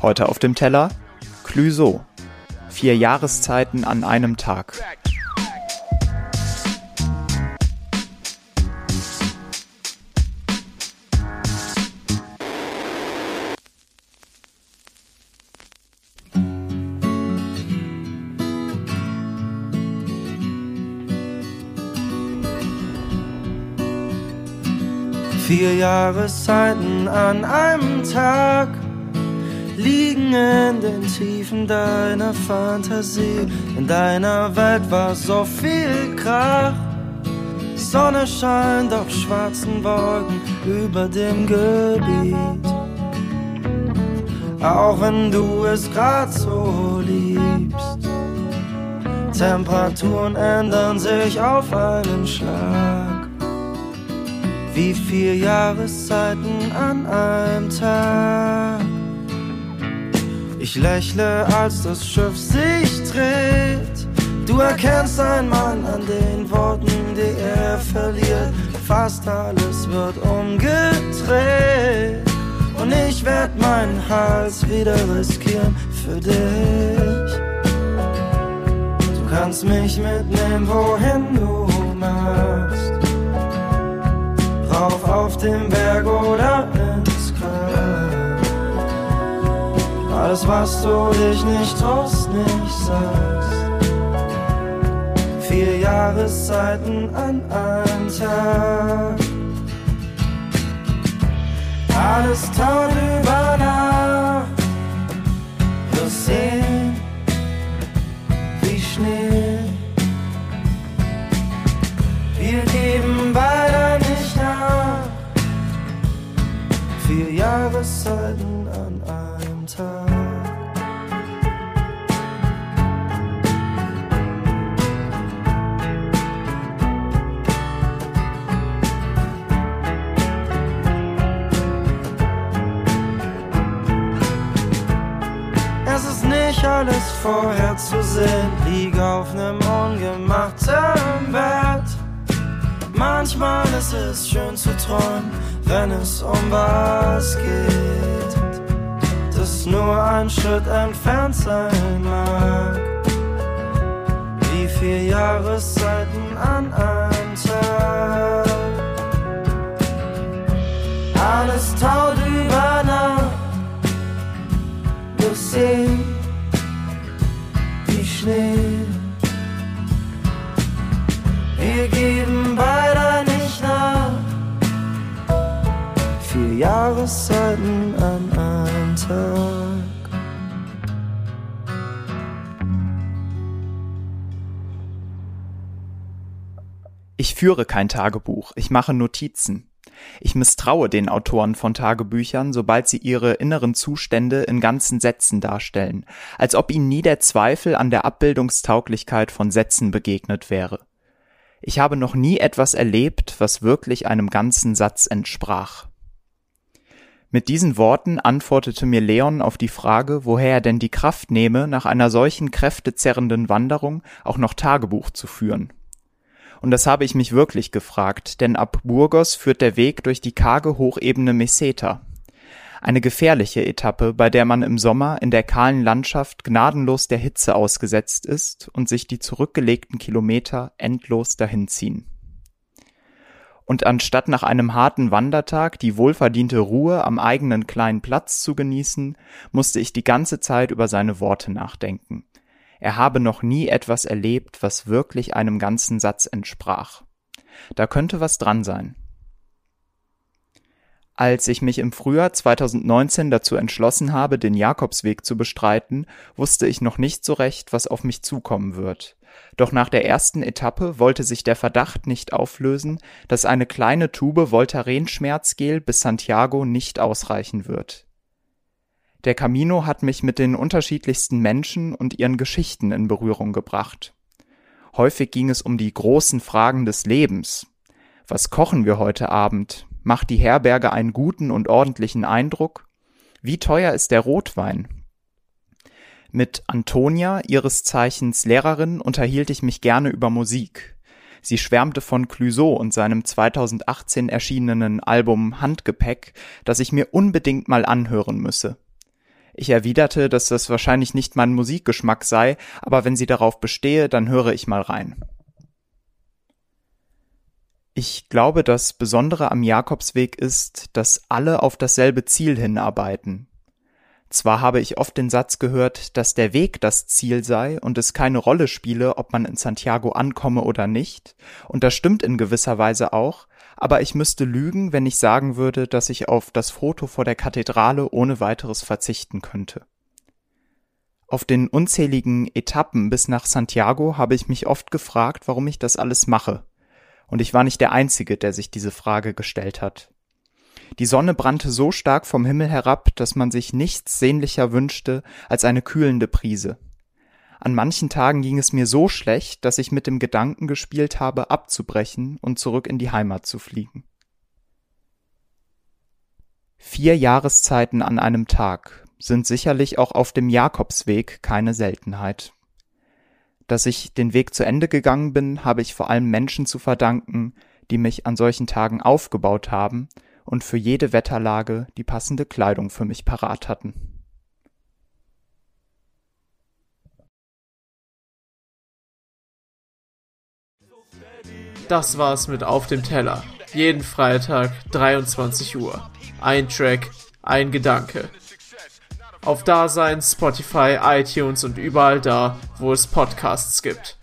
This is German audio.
Heute auf dem Teller Clüso. Vier Jahreszeiten an einem Tag. Vier Jahreszeiten an einem Tag liegen in den Tiefen deiner Fantasie. In deiner Welt war so viel Krach. Sonne scheint auf schwarzen Wolken über dem Gebiet. Auch wenn du es grad so liebst. Temperaturen ändern sich auf einen Schlag. Wie vier Jahreszeiten an einem Tag. Ich lächle, als das Schiff sich dreht. Du erkennst einen Mann an den Worten, die er verliert. Fast alles wird umgedreht. Und ich werd meinen Hals wieder riskieren für dich. Du kannst mich mitnehmen, wohin du den Berg oder ins Grab. Alles, was du dich nicht traust, nicht sagst. Vier Jahreszeiten an einem Tag. Alles taut über Nacht. Wir sehen wie Schnee. Jahreszeiten an einem Tag. Es ist nicht alles vorherzusehen, lieg auf nem ungemachten Bett. Manchmal ist es schön zu träumen, wenn es um was geht, das nur ein Schritt entfernt sein mag. Wie vier Jahreszeiten an einem Tag. Alles taut über Nacht, wir sehen wie Schnee. Wir geben Vier Jahreszeiten an einem. Ich führe kein Tagebuch, ich mache Notizen. Ich misstraue den Autoren von Tagebüchern, sobald sie ihre inneren Zustände in ganzen Sätzen darstellen, als ob ihnen nie der Zweifel an der Abbildungstauglichkeit von Sätzen begegnet wäre. Ich habe noch nie etwas erlebt, was wirklich einem ganzen Satz entsprach. Mit diesen Worten antwortete mir Leon auf die Frage, woher er denn die Kraft nehme, nach einer solchen kräftezerrenden Wanderung auch noch Tagebuch zu führen. Und das habe ich mich wirklich gefragt, denn ab Burgos führt der Weg durch die karge Hochebene Meseta. Eine gefährliche Etappe, bei der man im Sommer in der kahlen Landschaft gnadenlos der Hitze ausgesetzt ist und sich die zurückgelegten Kilometer endlos dahinziehen. Und anstatt nach einem harten Wandertag die wohlverdiente Ruhe am eigenen kleinen Platz zu genießen, musste ich die ganze Zeit über seine Worte nachdenken. Er habe noch nie etwas erlebt, was wirklich einem ganzen Satz entsprach. Da könnte was dran sein. Als ich mich im Frühjahr 2019 dazu entschlossen habe, den Jakobsweg zu bestreiten, wusste ich noch nicht so recht, was auf mich zukommen wird. Doch nach der ersten Etappe wollte sich der Verdacht nicht auflösen, dass eine kleine Tube Voltaren-Schmerzgel bis Santiago nicht ausreichen wird. Der Camino hat mich mit den unterschiedlichsten Menschen und ihren Geschichten in Berührung gebracht. Häufig ging es um die großen Fragen des Lebens. Was kochen wir heute Abend? Macht die Herberge einen guten und ordentlichen Eindruck? Wie teuer ist der Rotwein? Mit Antonia, ihres Zeichens Lehrerin, unterhielt ich mich gerne über Musik. Sie schwärmte von Clouseau und seinem 2018 erschienenen Album Handgepäck, das ich mir unbedingt mal anhören müsse. Ich erwiderte, dass das wahrscheinlich nicht mein Musikgeschmack sei, aber wenn sie darauf bestehe, dann höre ich mal rein. Ich glaube, das Besondere am Jakobsweg ist, dass alle auf dasselbe Ziel hinarbeiten. Zwar habe ich oft den Satz gehört, dass der Weg das Ziel sei und es keine Rolle spiele, ob man in Santiago ankomme oder nicht, und das stimmt in gewisser Weise auch, aber ich müsste lügen, wenn ich sagen würde, dass ich auf das Foto vor der Kathedrale ohne weiteres verzichten könnte. Auf den unzähligen Etappen bis nach Santiago habe ich mich oft gefragt, warum ich das alles mache und ich war nicht der Einzige, der sich diese Frage gestellt hat. Die Sonne brannte so stark vom Himmel herab, dass man sich nichts sehnlicher wünschte als eine kühlende Prise. An manchen Tagen ging es mir so schlecht, dass ich mit dem Gedanken gespielt habe, abzubrechen und zurück in die Heimat zu fliegen. Vier Jahreszeiten an einem Tag sind sicherlich auch auf dem Jakobsweg keine Seltenheit. Dass ich den Weg zu Ende gegangen bin, habe ich vor allem Menschen zu verdanken, die mich an solchen Tagen aufgebaut haben und für jede Wetterlage die passende Kleidung für mich parat hatten. Das war's mit Auf dem Teller. Jeden Freitag 23 Uhr. Ein Track, ein Gedanke auf Dasein, Spotify, iTunes und überall da, wo es Podcasts gibt.